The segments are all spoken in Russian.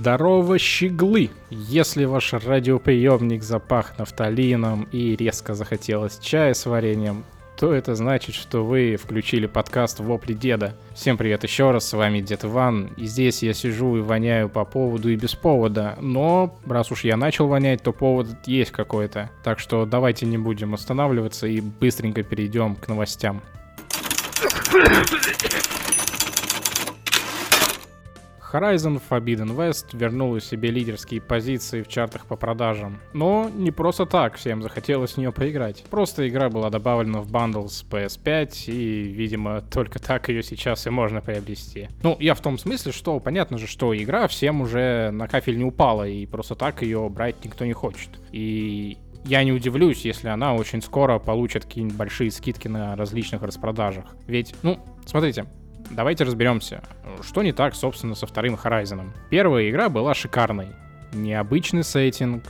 Здорово, щеглы! Если ваш радиоприемник запах нафталином и резко захотелось чая с вареньем, то это значит, что вы включили подкаст «Вопли деда». Всем привет еще раз, с вами Дед Иван, и здесь я сижу и воняю по поводу и без повода, но раз уж я начал вонять, то повод есть какой-то. Так что давайте не будем останавливаться и быстренько перейдем к новостям. Horizon Forbidden West вернула себе лидерские позиции в чартах по продажам. Но не просто так всем захотелось в нее поиграть. Просто игра была добавлена в бандл с PS5, и, видимо, только так ее сейчас и можно приобрести. Ну, я в том смысле, что понятно же, что игра всем уже на кафель не упала, и просто так ее брать никто не хочет. И я не удивлюсь, если она очень скоро получит какие-нибудь большие скидки на различных распродажах. Ведь, ну, смотрите, давайте разберемся, что не так, собственно, со вторым Horizon. Первая игра была шикарной. Необычный сеттинг,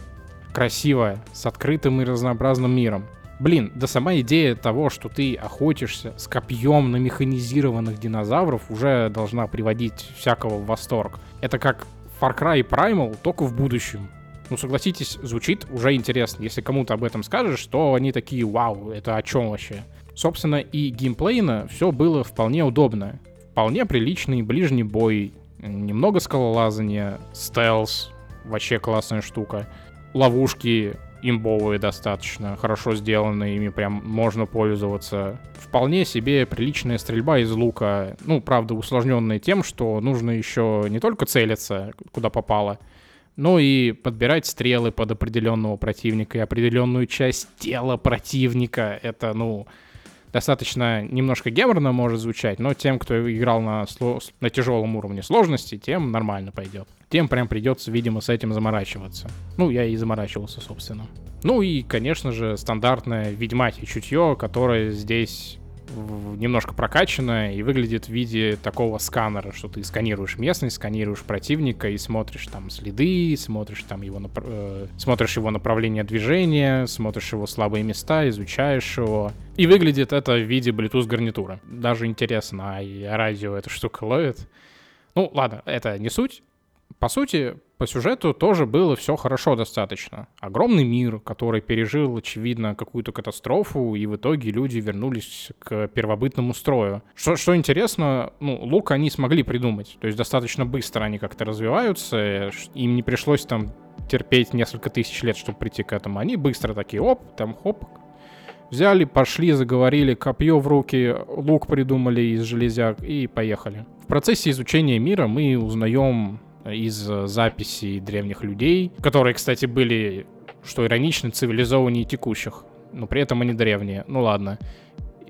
красивая, с открытым и разнообразным миром. Блин, да сама идея того, что ты охотишься с копьем на механизированных динозавров, уже должна приводить всякого в восторг. Это как Far Cry Primal, только в будущем. Ну, согласитесь, звучит уже интересно. Если кому-то об этом скажешь, то они такие, вау, это о чем вообще? Собственно, и геймплейно все было вполне удобно вполне приличный ближний бой, немного скалолазания, стелс, вообще классная штука. Ловушки имбовые достаточно, хорошо сделанные, ими прям можно пользоваться. Вполне себе приличная стрельба из лука. Ну, правда, усложненная тем, что нужно еще не только целиться, куда попало, но и подбирать стрелы под определенного противника и определенную часть тела противника. Это, ну, достаточно немножко геморно может звучать, но тем, кто играл на, сло... на тяжелом уровне сложности, тем нормально пойдет. Тем прям придется, видимо, с этим заморачиваться. Ну, я и заморачивался, собственно. Ну и, конечно же, стандартное ведьмачье чутье, которое здесь немножко прокачанная и выглядит в виде такого сканера, что ты сканируешь местность, сканируешь противника и смотришь там следы, смотришь там его, э, смотришь его направление движения, смотришь его слабые места, изучаешь его. И выглядит это в виде Bluetooth гарнитура. Даже интересно, а радио эта штука ловит. Ну, ладно, это не суть. По сути, по сюжету тоже было все хорошо достаточно. Огромный мир, который пережил, очевидно, какую-то катастрофу, и в итоге люди вернулись к первобытному строю. Что, что интересно, ну, лук они смогли придумать. То есть достаточно быстро они как-то развиваются, им не пришлось там терпеть несколько тысяч лет, чтобы прийти к этому. Они быстро такие, оп, там, хоп, взяли, пошли, заговорили, копье в руки, лук придумали из железяк и поехали. В процессе изучения мира мы узнаем из э, записей древних людей, которые, кстати, были, что иронично, цивилизованнее текущих, но при этом они древние. Ну ладно.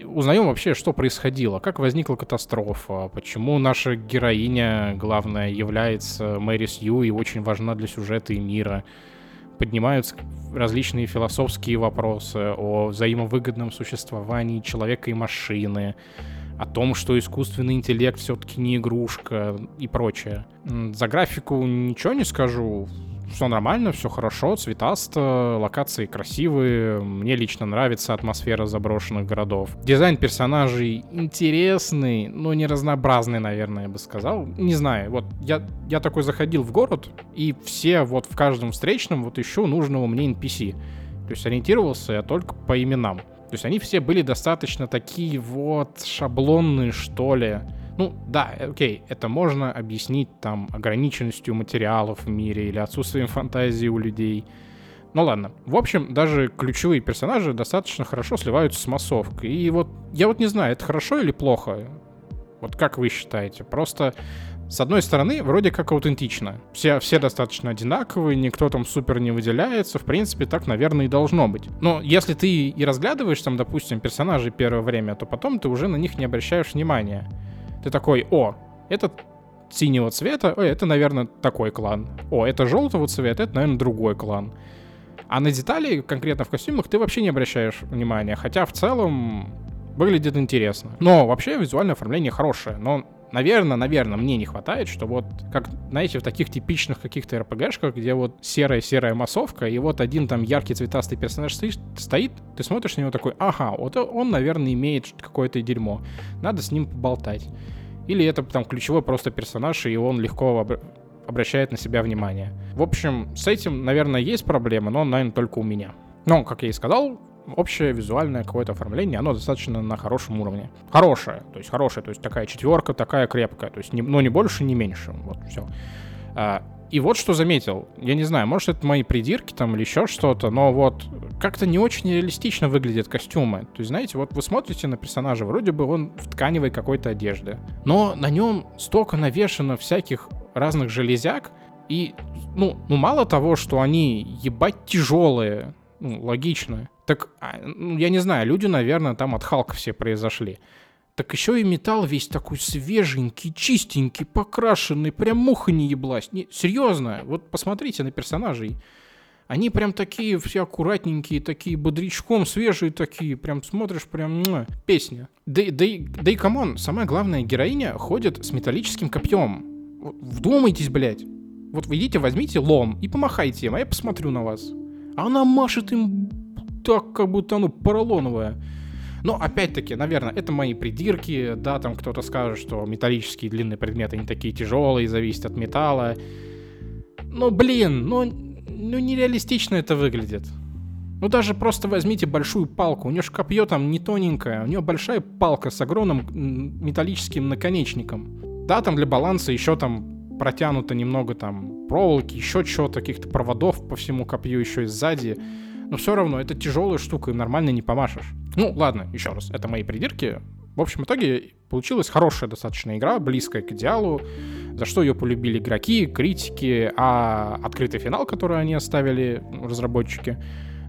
Узнаем вообще, что происходило, как возникла катастрофа, почему наша героиня, главная, является Мэри Сью и очень важна для сюжета и мира. Поднимаются различные философские вопросы о взаимовыгодном существовании человека и машины, о том, что искусственный интеллект все-таки не игрушка и прочее. За графику ничего не скажу. Все нормально, все хорошо, цветасто, локации красивые. Мне лично нравится атмосфера заброшенных городов. Дизайн персонажей интересный, но не разнообразный, наверное, я бы сказал. Не знаю, вот я, я такой заходил в город, и все вот в каждом встречном вот ищу нужного мне NPC. То есть ориентировался я только по именам. То есть они все были достаточно такие вот шаблонные, что ли. Ну, да, окей, это можно объяснить там ограниченностью материалов в мире или отсутствием фантазии у людей. Ну ладно. В общем, даже ключевые персонажи достаточно хорошо сливаются с массовкой. И вот я вот не знаю, это хорошо или плохо. Вот как вы считаете? Просто с одной стороны, вроде как аутентично. Все, все достаточно одинаковые, никто там супер не выделяется. В принципе, так, наверное, и должно быть. Но если ты и разглядываешь там, допустим, персонажей первое время, то потом ты уже на них не обращаешь внимания. Ты такой, о, этот синего цвета, ой, это, наверное, такой клан. О, это желтого цвета, это, наверное, другой клан. А на детали, конкретно в костюмах, ты вообще не обращаешь внимания. Хотя в целом выглядит интересно. Но вообще визуальное оформление хорошее. Но Наверное, наверное, мне не хватает, что вот, как, знаете, в таких типичных каких-то РПГшках, где вот серая-серая массовка, и вот один там яркий цветастый персонаж стоит, ты смотришь на него такой, ага, вот он, наверное, имеет какое-то дерьмо, надо с ним поболтать. Или это там ключевой просто персонаж, и он легко обращает на себя внимание. В общем, с этим, наверное, есть проблема, но, наверное, только у меня. Но, как я и сказал, общее визуальное какое-то оформление, оно достаточно на хорошем уровне. Хорошее, то есть хорошее, то есть такая четверка, такая крепкая, то есть, не, ну, не больше, не меньше, вот, все. А, и вот что заметил, я не знаю, может это мои придирки там или еще что-то, но вот как-то не очень реалистично выглядят костюмы. То есть, знаете, вот вы смотрите на персонажа, вроде бы он в тканевой какой-то одежде, но на нем столько навешано всяких разных железяк, и, ну, ну мало того, что они ебать тяжелые, ну, логично, так, а, ну, я не знаю, люди, наверное, там от Халка все произошли. Так еще и металл весь такой свеженький, чистенький, покрашенный, прям муха не еблась. Не, серьезно, вот посмотрите на персонажей. Они прям такие все аккуратненькие, такие бодрячком, свежие такие, прям смотришь, прям муа, песня. Да, да, да и come on, самая главная героиня ходит с металлическим копьем. Вдумайтесь, блядь. Вот вы идите, возьмите лом и помахайте им, а я посмотрю на вас. А она машет им так, как будто оно поролоновое. Но опять-таки, наверное, это мои придирки, да, там кто-то скажет, что металлические длинные предметы не такие тяжелые, зависят от металла. Но, блин, ну, ну нереалистично это выглядит. Ну даже просто возьмите большую палку, у нее же копье там не тоненькое, у нее большая палка с огромным металлическим наконечником. Да, там для баланса еще там протянуто немного там проволоки, еще чего-то, каких-то проводов по всему копью еще и сзади но все равно это тяжелая штука, и нормально не помашешь. Ну, ладно, еще раз, это мои придирки. В общем итоге получилась хорошая достаточно игра, близкая к идеалу, за что ее полюбили игроки, критики, а открытый финал, который они оставили, разработчики,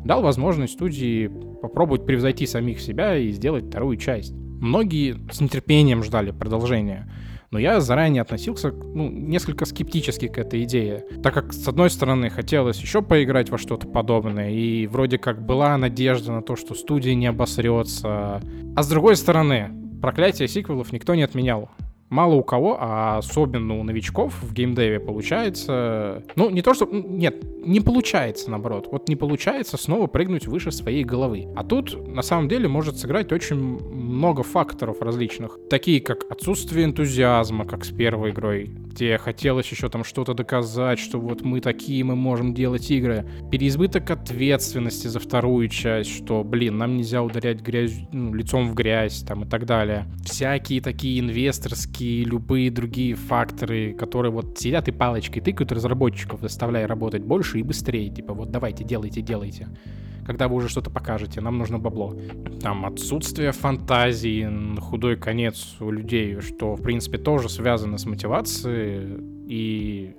дал возможность студии попробовать превзойти самих себя и сделать вторую часть. Многие с нетерпением ждали продолжения. Но я заранее относился, ну, несколько скептически к этой идее, так как, с одной стороны, хотелось еще поиграть во что-то подобное, и вроде как была надежда на то, что студия не обосрется, а с другой стороны, проклятие сиквелов никто не отменял мало у кого, а особенно у новичков в геймдеве получается... Ну, не то, что... Нет, не получается, наоборот. Вот не получается снова прыгнуть выше своей головы. А тут, на самом деле, может сыграть очень много факторов различных. Такие, как отсутствие энтузиазма, как с первой игрой, где хотелось еще там что-то доказать, что вот мы такие, мы можем делать игры. Переизбыток ответственности за вторую часть, что, блин, нам нельзя ударять грязь, ну, лицом в грязь, там, и так далее. Всякие такие инвесторские и любые другие факторы, которые вот сидят и палочкой тыкают разработчиков, заставляя работать больше и быстрее. Типа вот давайте, делайте, делайте. Когда вы уже что-то покажете, нам нужно бабло. Там отсутствие фантазии, худой конец у людей, что в принципе тоже связано с мотивацией, и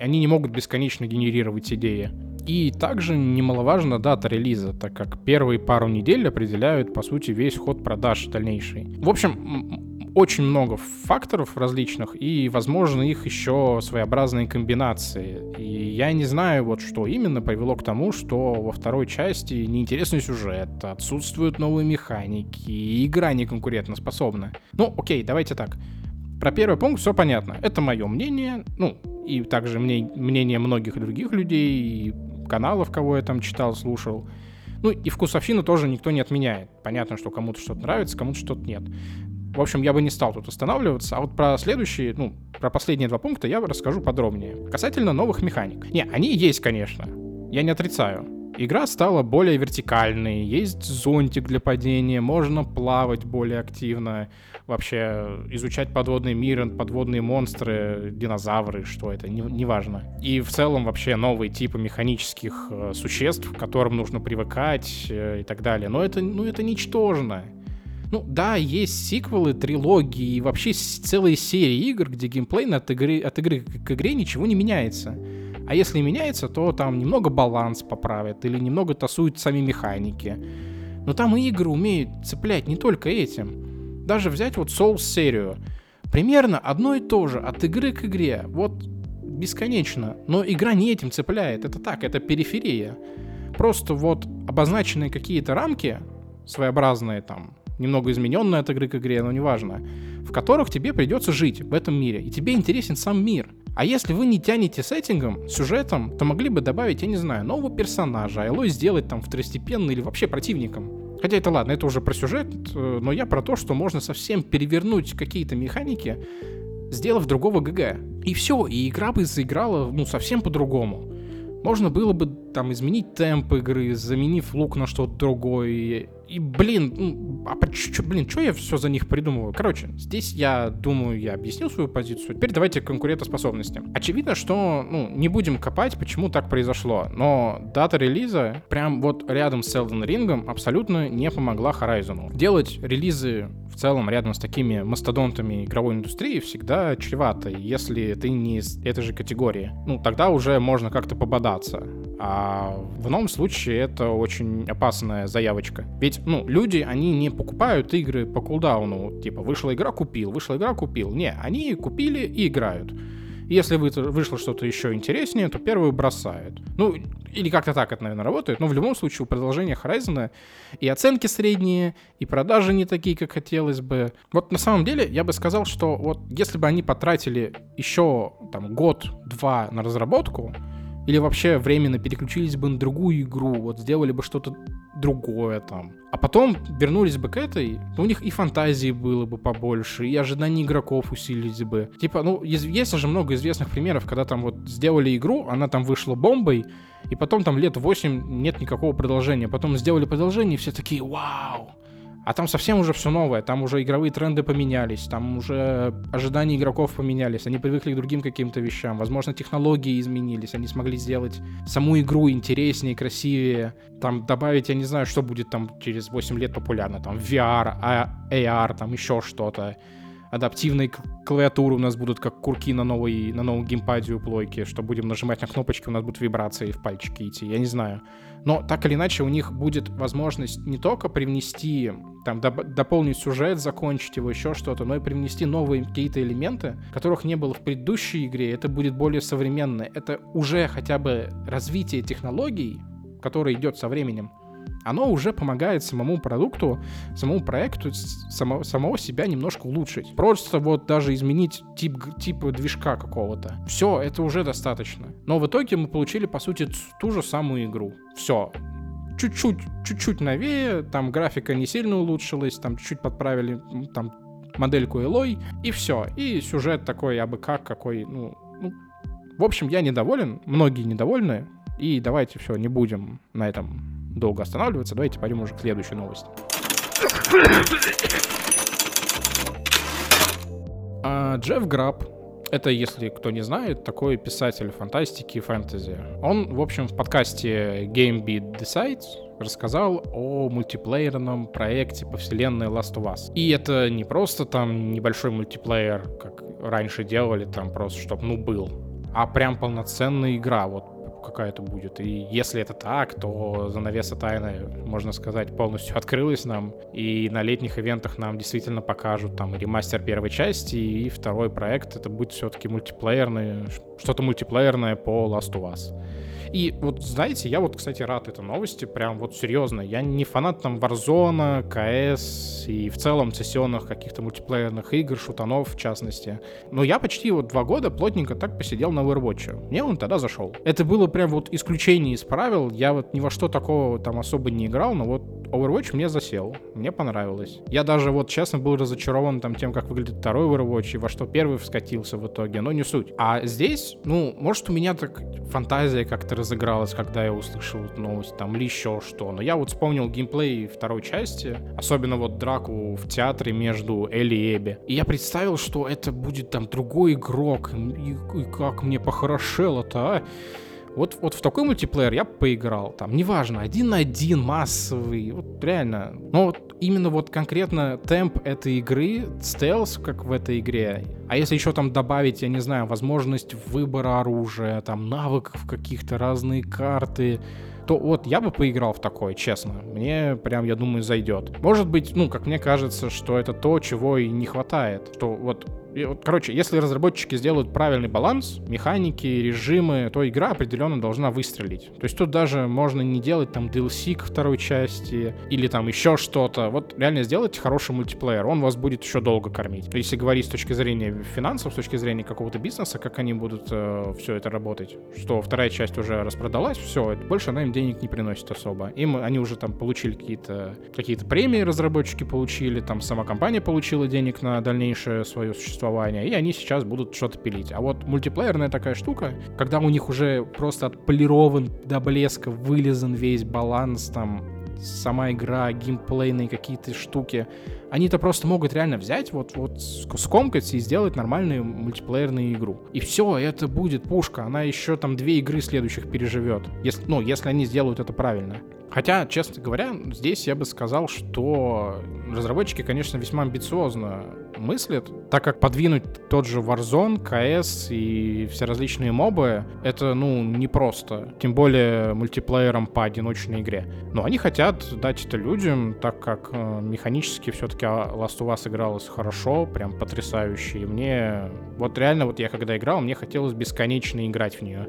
они не могут бесконечно генерировать идеи. И также немаловажна дата релиза, так как первые пару недель определяют, по сути, весь ход продаж дальнейший. В общем, очень много факторов различных, и, возможно, их еще своеобразные комбинации. И я не знаю, вот что именно привело к тому, что во второй части неинтересный сюжет, отсутствуют новые механики, и игра не конкурентоспособна. Ну, окей, давайте так. Про первый пункт все понятно. Это мое мнение, ну, и также мне, мнение многих других людей, и каналов, кого я там читал, слушал. Ну и вкусовщину тоже никто не отменяет. Понятно, что кому-то что-то нравится, кому-то что-то нет. В общем, я бы не стал тут останавливаться, а вот про следующие, ну, про последние два пункта я расскажу подробнее. Касательно новых механик. Не, они есть, конечно. Я не отрицаю. Игра стала более вертикальной, есть зонтик для падения, можно плавать более активно, вообще изучать подводный мир, подводные монстры, динозавры, что это, неважно. Не, не и в целом вообще новые типы механических э, существ, к которым нужно привыкать э, и так далее. Но это, ну, это ничтожно. Ну да, есть сиквелы, трилогии и вообще целые серии игр, где геймплей от игры, от игры к игре ничего не меняется. А если меняется, то там немного баланс поправят или немного тасуют сами механики. Но там и игры умеют цеплять не только этим. Даже взять вот Souls серию. Примерно одно и то же от игры к игре. Вот бесконечно. Но игра не этим цепляет. Это так, это периферия. Просто вот обозначенные какие-то рамки, своеобразные там, немного измененная от игры к игре, но неважно, в которых тебе придется жить в этом мире, и тебе интересен сам мир. А если вы не тянете сеттингом, сюжетом, то могли бы добавить, я не знаю, нового персонажа, а его сделать там второстепенным или вообще противником. Хотя это ладно, это уже про сюжет, э, но я про то, что можно совсем перевернуть какие-то механики, сделав другого ГГ. И все, и игра бы заиграла, ну, совсем по-другому. Можно было бы там изменить темп игры, заменив лук на что-то другое, и, блин, ну, а чё, блин, что я все за них придумываю? Короче, здесь я думаю, я объяснил свою позицию. Теперь давайте к конкурентоспособности. Очевидно, что, ну, не будем копать, почему так произошло, но дата релиза прям вот рядом с Elden Ring абсолютно не помогла Horizon. Делать релизы в целом рядом с такими мастодонтами игровой индустрии всегда чревато, если ты не из этой же категории. Ну, тогда уже можно как-то пободаться. А в ином случае это очень опасная заявочка. Ведь, ну, люди, они не покупают игры по кулдауну. Типа, вышла игра, купил, вышла игра, купил. Не, они купили и играют. Если вышло что-то еще интереснее, то первую бросают. Ну, или как-то так это, наверное, работает. Но в любом случае у продолжения Horizon и оценки средние, и продажи не такие, как хотелось бы. Вот на самом деле я бы сказал, что вот если бы они потратили еще там год-два на разработку, или вообще временно переключились бы на другую игру, вот сделали бы что-то другое там. А потом вернулись бы к этой, у них и фантазии было бы побольше, и ожидания игроков усилились бы. Типа, ну, есть же много известных примеров, когда там вот сделали игру, она там вышла бомбой, и потом там лет 8 нет никакого продолжения. Потом сделали продолжение, и все такие, вау, а там совсем уже все новое, там уже игровые тренды поменялись, там уже ожидания игроков поменялись, они привыкли к другим каким-то вещам, возможно, технологии изменились, они смогли сделать саму игру интереснее, красивее, там добавить, я не знаю, что будет там через 8 лет популярно, там VR, AR, там еще что-то адаптивные клавиатуры у нас будут как курки на, новой, на новом геймпаде у плойки, что будем нажимать на кнопочки, у нас будут вибрации в пальчики идти, я не знаю. Но так или иначе у них будет возможность не только привнести, там, доп- дополнить сюжет, закончить его, еще что-то, но и привнести новые какие-то элементы, которых не было в предыдущей игре. Это будет более современно. Это уже хотя бы развитие технологий, которое идет со временем оно уже помогает самому продукту, самому проекту само, самого себя немножко улучшить. Просто вот даже изменить тип, тип движка какого-то. Все, это уже достаточно. Но в итоге мы получили, по сути, ту же самую игру. Все, чуть-чуть, чуть-чуть новее, там графика не сильно улучшилась, там чуть-чуть подправили там модельку Элой, и все. И сюжет такой, абы как, какой, ну, ну... В общем, я недоволен, многие недовольны, и давайте все, не будем на этом долго останавливаться. Давайте пойдем уже к следующей новости. А, Джефф Граб, это, если кто не знает, такой писатель фантастики и фэнтези. Он, в общем, в подкасте Game Beat Decides рассказал о мультиплеерном проекте по вселенной Last of Us. И это не просто там небольшой мультиплеер, как раньше делали, там просто, чтобы, ну, был, а прям полноценная игра, вот какая-то будет. И если это так, то занавеса тайны, можно сказать, полностью открылась нам. И на летних ивентах нам действительно покажут там ремастер первой части, и второй проект это будет все-таки мультиплеерный, что-то мультиплеерное по Last of Us. И вот, знаете, я вот, кстати, рад этой новости, прям вот серьезно. Я не фанат там Warzone, CS и в целом сессионных каких-то мультиплеерных игр, шутанов в частности. Но я почти вот два года плотненько так посидел на Overwatch. Мне он тогда зашел. Это было прям вот исключение из правил. Я вот ни во что такого там особо не играл, но вот Overwatch мне засел. Мне понравилось. Я даже вот честно был разочарован там тем, как выглядит второй Overwatch и во что первый вскатился в итоге, но не суть. А здесь, ну, может у меня так фантазия как-то разыгралась, когда я услышал эту новость, там, или еще что. Но я вот вспомнил геймплей второй части, особенно вот драку в театре между Элли и Эбби. И я представил, что это будет там другой игрок, и, и как мне похорошело-то, а? Вот, вот в такой мультиплеер я поиграл. Там, неважно, один на один, массовый. Вот реально. Но вот именно вот конкретно темп этой игры, стелс, как в этой игре. А если еще там добавить, я не знаю, возможность выбора оружия, там навыков каких-то, разные карты, то вот я бы поиграл в такое, честно. Мне прям, я думаю, зайдет. Может быть, ну, как мне кажется, что это то, чего и не хватает. Что вот короче, если разработчики сделают правильный баланс, механики, режимы, то игра определенно должна выстрелить. То есть тут даже можно не делать там DLC к второй части или там еще что-то. Вот реально сделать хороший мультиплеер, он вас будет еще долго кормить. Если говорить с точки зрения финансов, с точки зрения какого-то бизнеса, как они будут э, все это работать, что вторая часть уже распродалась, все, больше она им денег не приносит особо. Им они уже там получили какие-то какие премии, разработчики получили, там сама компания получила денег на дальнейшее свое существование существования, и они сейчас будут что-то пилить. А вот мультиплеерная такая штука, когда у них уже просто отполирован до блеска, вылезан весь баланс, там, сама игра, геймплейные какие-то штуки, они-то просто могут реально взять, вот, вот скомкать и сделать нормальную мультиплеерную игру. И все, это будет пушка. Она еще там две игры следующих переживет. Если, ну, если они сделают это правильно. Хотя, честно говоря, здесь я бы сказал, что разработчики, конечно, весьма амбициозно мыслят, так как подвинуть тот же Warzone, CS и все различные мобы, это, ну, непросто. Тем более мультиплеером по одиночной игре. Но они хотят дать это людям, так как э, механически все-таки Last of Us игралось хорошо, прям потрясающе. И мне, вот реально, вот я когда играл, мне хотелось бесконечно играть в нее.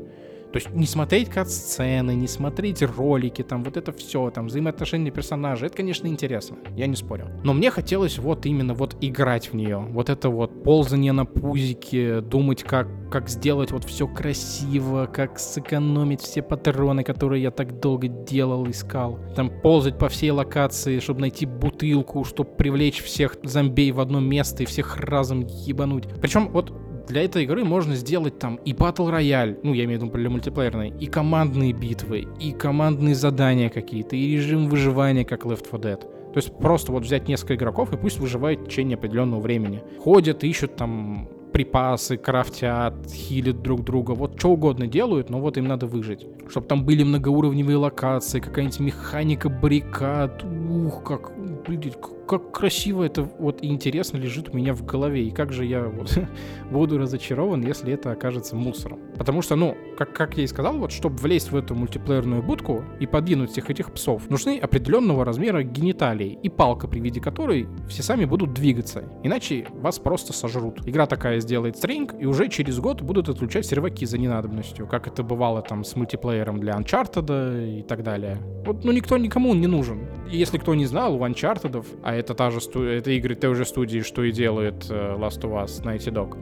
То есть не смотреть кат-сцены, не смотреть ролики, там вот это все, там взаимоотношения персонажей, это, конечно, интересно, я не спорю. Но мне хотелось вот именно вот играть в нее. Вот это вот ползание на пузике, думать, как, как сделать вот все красиво, как сэкономить все патроны, которые я так долго делал, искал. Там ползать по всей локации, чтобы найти бутылку, чтобы привлечь всех зомбей в одно место и всех разом ебануть. Причем вот для этой игры можно сделать там и батл рояль, ну, я имею в виду для мультиплеерной, и командные битвы, и командные задания какие-то, и режим выживания, как Left 4 Dead. То есть просто вот взять несколько игроков и пусть выживают в течение определенного времени. Ходят, ищут там припасы, крафтят, хилят друг друга, вот что угодно делают, но вот им надо выжить. Чтобы там были многоуровневые локации, какая-нибудь механика баррикад, ух, как, блин, как красиво это вот и интересно лежит у меня в голове, и как же я вот буду разочарован, если это окажется мусором. Потому что, ну, как, как я и сказал, вот, чтобы влезть в эту мультиплеерную будку и подвинуть всех этих псов, нужны определенного размера гениталии и палка, при виде которой все сами будут двигаться, иначе вас просто сожрут. Игра такая сделает стринг, и уже через год будут отключать серваки за ненадобностью, как это бывало там с мультиплеером для Uncharted и так далее. Вот, ну, никто никому не нужен. И если кто не знал, у Uncharted, а это та же сту... это игры той же студии, что и делает uh, Last of Us, Naughty Dog,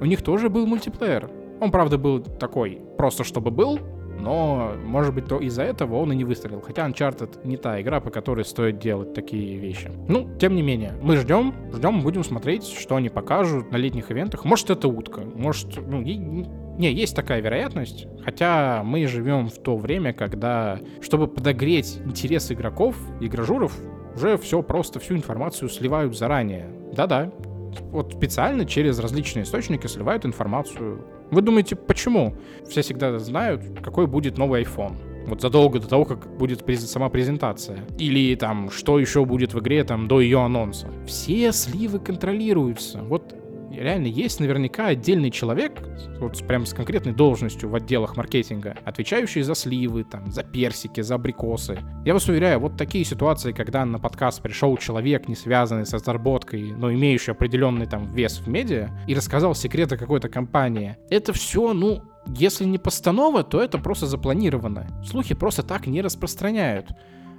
у них тоже был мультиплеер. Он, правда, был такой, просто чтобы был, но, может быть, то из-за этого он и не выстрелил. Хотя Uncharted не та игра, по которой стоит делать такие вещи. Ну, тем не менее, мы ждем, ждем, будем смотреть, что они покажут на летних ивентах. Может, это утка, может, ну, не, есть такая вероятность, хотя мы живем в то время, когда, чтобы подогреть интерес игроков, игражуров, уже все просто, всю информацию сливают заранее. Да-да, вот специально через различные источники сливают информацию. Вы думаете, почему? Все всегда знают, какой будет новый iPhone. Вот задолго до того, как будет сама презентация. Или там, что еще будет в игре там до ее анонса. Все сливы контролируются. Вот реально есть наверняка отдельный человек, вот прям с конкретной должностью в отделах маркетинга, отвечающий за сливы, там, за персики, за абрикосы. Я вас уверяю, вот такие ситуации, когда на подкаст пришел человек, не связанный с разработкой, но имеющий определенный там вес в медиа, и рассказал секреты какой-то компании, это все, ну, если не постанова, то это просто запланировано. Слухи просто так не распространяют.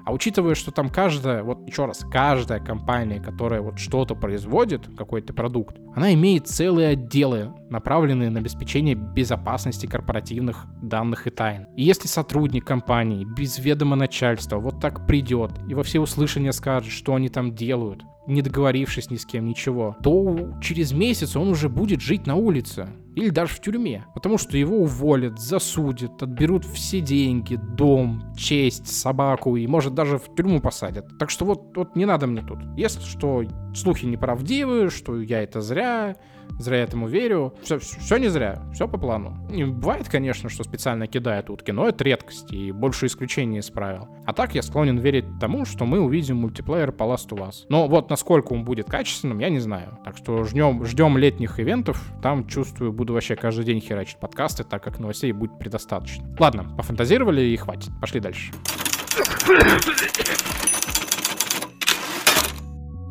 А учитывая, что там каждая, вот еще раз, каждая компания, которая вот что-то производит, какой-то продукт, она имеет целые отделы, направленные на обеспечение безопасности корпоративных данных и тайн. И если сотрудник компании без ведома начальства вот так придет и во все услышания скажет, что они там делают, не договорившись ни с кем, ничего, то через месяц он уже будет жить на улице или даже в тюрьме, потому что его уволят, засудят, отберут все деньги, дом, честь, собаку и, может, даже в тюрьму посадят. Так что вот, вот не надо мне тут. Если что, слухи неправдивы, что я это зря, зря этому верю. Все, все не зря, все по плану. Не бывает, конечно, что специально кидают утки, но это редкость и больше исключений из правил. А так я склонен верить тому, что мы увидим мультиплеер по Last of Us. Но вот насколько он будет качественным, я не знаю. Так что ждем, ждем летних ивентов. Там, чувствую, буду вообще каждый день херачить подкасты, так как новостей будет предостаточно. Ладно, пофантазировали и хватит. Пошли дальше.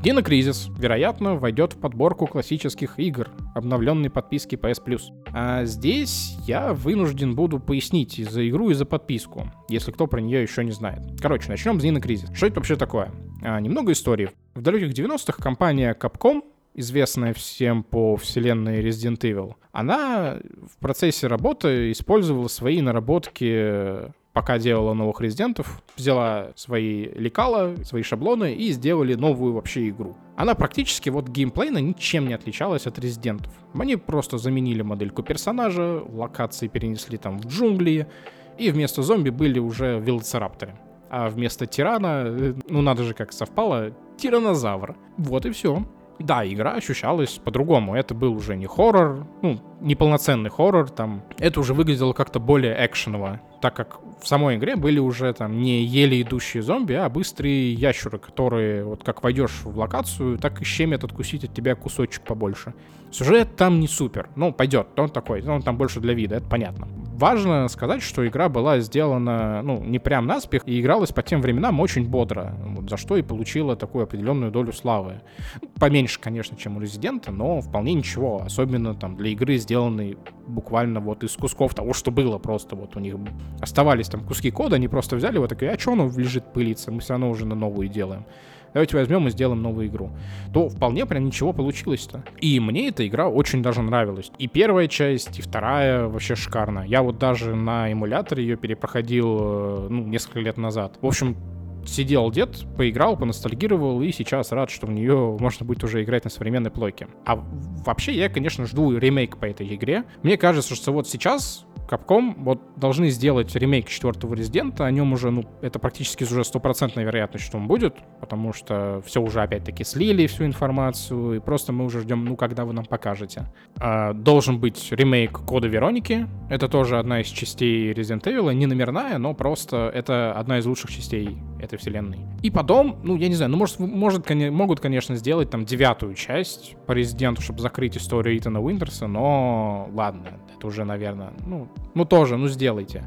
Dino Crisis, вероятно, войдет в подборку классических игр обновленной подписки PS Plus. А здесь я вынужден буду пояснить и за игру, и за подписку, если кто про нее еще не знает. Короче, начнем с Dino Crisis. Что это вообще такое? А, немного истории. В далеких 90-х компания Capcom известная всем по вселенной Resident Evil, она в процессе работы использовала свои наработки пока делала новых резидентов, взяла свои лекала, свои шаблоны и сделали новую вообще игру. Она практически вот геймплейно ничем не отличалась от резидентов. Они просто заменили модельку персонажа, локации перенесли там в джунгли, и вместо зомби были уже велоцирапторы. А вместо тирана, э, ну надо же как совпало, тиранозавр. Вот и все. Да, игра ощущалась по-другому. Это был уже не хоррор, ну, неполноценный хоррор, там. Это уже выглядело как-то более экшеново, так как в самой игре были уже там не еле идущие зомби, а быстрые ящеры, которые вот как войдешь в локацию, так и щемят откусить от тебя кусочек побольше. Сюжет там не супер, ну, пойдет, он такой, он там больше для вида, это понятно. Важно сказать, что игра была сделана, ну, не прям наспех, и игралась по тем временам очень бодро, за что и получила такую определенную долю славы. Поменьше, конечно, чем у Резидента, но вполне ничего, особенно там для игры, сделанной буквально вот из кусков того, что было просто, вот у них оставались там куски кода, они просто взяли вот такие, а что оно лежит пылиться, мы все равно уже на новую делаем давайте возьмем и сделаем новую игру, то вполне прям ничего получилось-то. И мне эта игра очень даже нравилась. И первая часть, и вторая вообще шикарно. Я вот даже на эмуляторе ее перепроходил, э, ну, несколько лет назад. В общем, сидел дед, поиграл, поностальгировал, и сейчас рад, что в нее можно будет уже играть на современной плойке. А вообще я, конечно, жду ремейк по этой игре. Мне кажется, что вот сейчас Capcom вот должны сделать ремейк четвертого Резидента, о нем уже, ну, это практически уже стопроцентная вероятность, что он будет, потому что все уже опять-таки слили всю информацию, и просто мы уже ждем, ну, когда вы нам покажете. А, должен быть ремейк Кода Вероники, это тоже одна из частей Resident Evil, не номерная, но просто это одна из лучших частей этой вселенной. И потом, ну, я не знаю, ну, может, может могут, конечно, сделать там девятую часть по Резиденту, чтобы закрыть историю Итана Уинтерса, но ладно, это уже, наверное, ну, ну тоже, ну сделайте.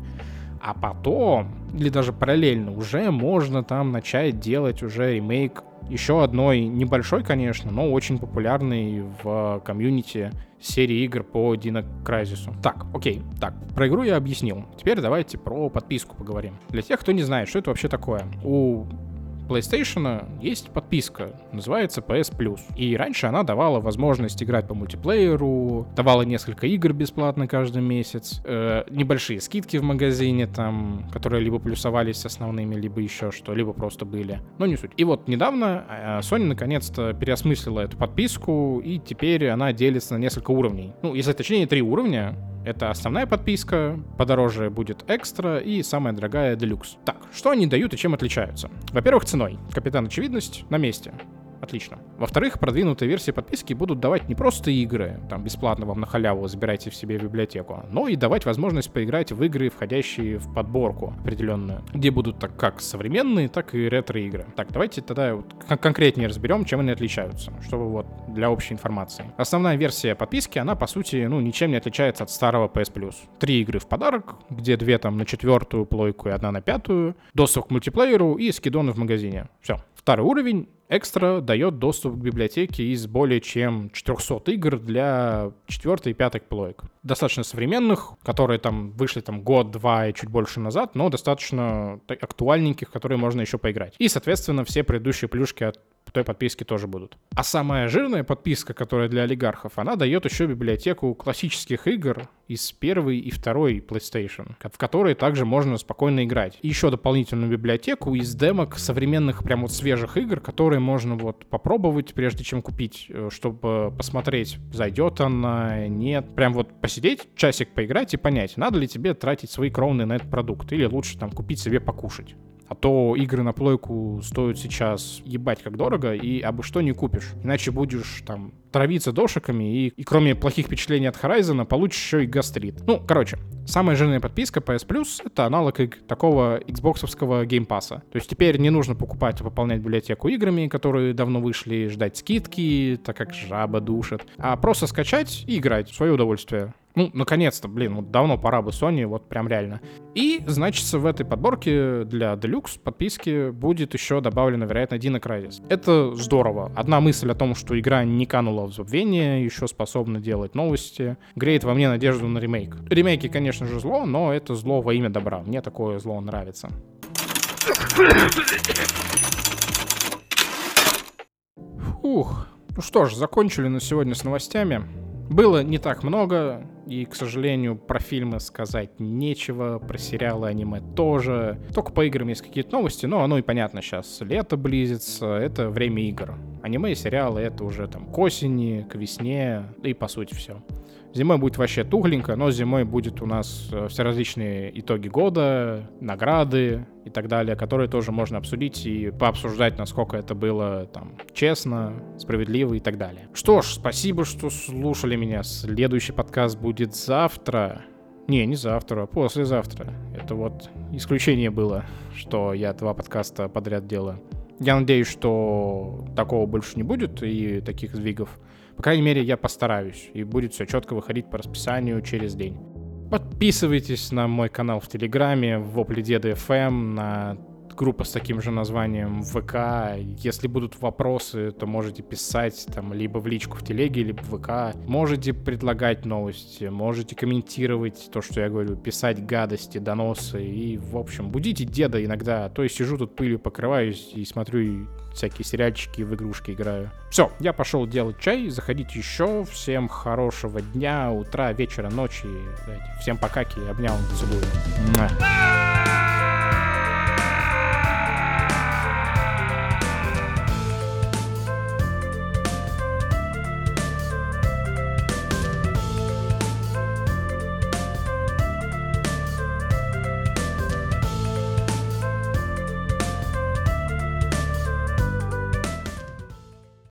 А потом, или даже параллельно, уже можно там начать делать уже ремейк еще одной небольшой, конечно, но очень популярной в комьюнити серии игр по Dino Crysis. Так, окей, так, про игру я объяснил. Теперь давайте про подписку поговорим. Для тех, кто не знает, что это вообще такое. У PlayStation есть подписка, называется PS Plus. И раньше она давала возможность играть по мультиплееру, давала несколько игр бесплатно каждый месяц, э, небольшие скидки в магазине там, которые либо плюсовались основными, либо еще что, либо просто были. Но не суть. И вот недавно э, Sony наконец-то переосмыслила эту подписку, и теперь она делится на несколько уровней. Ну, если точнее, три уровня. Это основная подписка, подороже будет экстра и самая дорогая делюкс. Так, что они дают и чем отличаются? Во-первых, ценой. Капитан Очевидность на месте. Отлично. Во-вторых, продвинутые версии подписки будут давать не просто игры, там бесплатно вам на халяву забирайте в себе библиотеку, но и давать возможность поиграть в игры, входящие в подборку определенную, где будут так как современные, так и ретро-игры. Так, давайте тогда вот конкретнее разберем, чем они отличаются, чтобы вот для общей информации. Основная версия подписки, она по сути, ну, ничем не отличается от старого PS Plus. Три игры в подарок, где две там на четвертую плойку и одна на пятую, доступ к мультиплееру и скидоны в магазине. Все. Второй уровень Экстра дает доступ к библиотеке из более чем 400 игр для 4 и 5 плоек. Достаточно современных, которые там вышли там год-два и чуть больше назад, но достаточно актуальненьких, которые можно еще поиграть. И, соответственно, все предыдущие плюшки от той подписки тоже будут. А самая жирная подписка, которая для олигархов, она дает еще библиотеку классических игр из первой и второй PlayStation, в которые также можно спокойно играть. И еще дополнительную библиотеку из демок современных прям вот свежих игр, которые можно вот попробовать, прежде чем купить, э, чтобы посмотреть, зайдет она, нет. Прям вот посидеть, часик поиграть и понять, надо ли тебе тратить свои кровные на этот продукт, или лучше там купить себе покушать. А то игры на плойку стоят сейчас ебать как дорого, и абы что не купишь. Иначе будешь там травиться дошиками, и, и кроме плохих впечатлений от Horizon, получишь еще и гастрит. Ну, короче, самая жирная подписка PS Plus — это аналог такого Xbox овского Game Pass а. То есть теперь не нужно покупать и пополнять библиотеку играми, которые давно вышли, ждать скидки, так как жаба душит, а просто скачать и играть в свое удовольствие. Ну, наконец-то, блин, вот давно пора бы Sony, вот прям реально. И, значит, в этой подборке для Deluxe подписки будет еще добавлено, вероятно, Dino Crisis. Это здорово. Одна мысль о том, что игра не канула в забвение, еще способна делать новости, греет во мне надежду на ремейк. Ремейки, конечно же, зло, но это зло во имя добра. Мне такое зло нравится. Фух. Ну что ж, закончили на сегодня с новостями. Было не так много, И, к сожалению, про фильмы сказать нечего, про сериалы, аниме тоже. Только по играм есть какие-то новости, но оно и понятно сейчас. Лето близится, это время игр. Аниме и сериалы — это уже там к осени, к весне, и по сути все. Зимой будет вообще тухленько, но зимой будет у нас э, все различные итоги года, награды и так далее, которые тоже можно обсудить и пообсуждать, насколько это было там честно, справедливо и так далее. Что ж, спасибо, что слушали меня. Следующий подкаст будет завтра. Не, не завтра, а послезавтра. Это вот исключение было, что я два подкаста подряд делаю. Я надеюсь, что такого больше не будет и таких сдвигов. По крайней мере, я постараюсь, и будет все четко выходить по расписанию через день. Подписывайтесь на мой канал в Телеграме, в Вопли Деда FM, на группа с таким же названием ВК. Если будут вопросы, то можете писать там либо в личку в телеге, либо в ВК. Можете предлагать новости, можете комментировать то, что я говорю, писать гадости, доносы. И, в общем, будите деда иногда. А то я сижу тут пылью покрываюсь и смотрю всякие сериальчики в игрушки играю. Все, я пошел делать чай, заходите еще. Всем хорошего дня, утра, вечера, ночи. Всем пока, обнял, целую.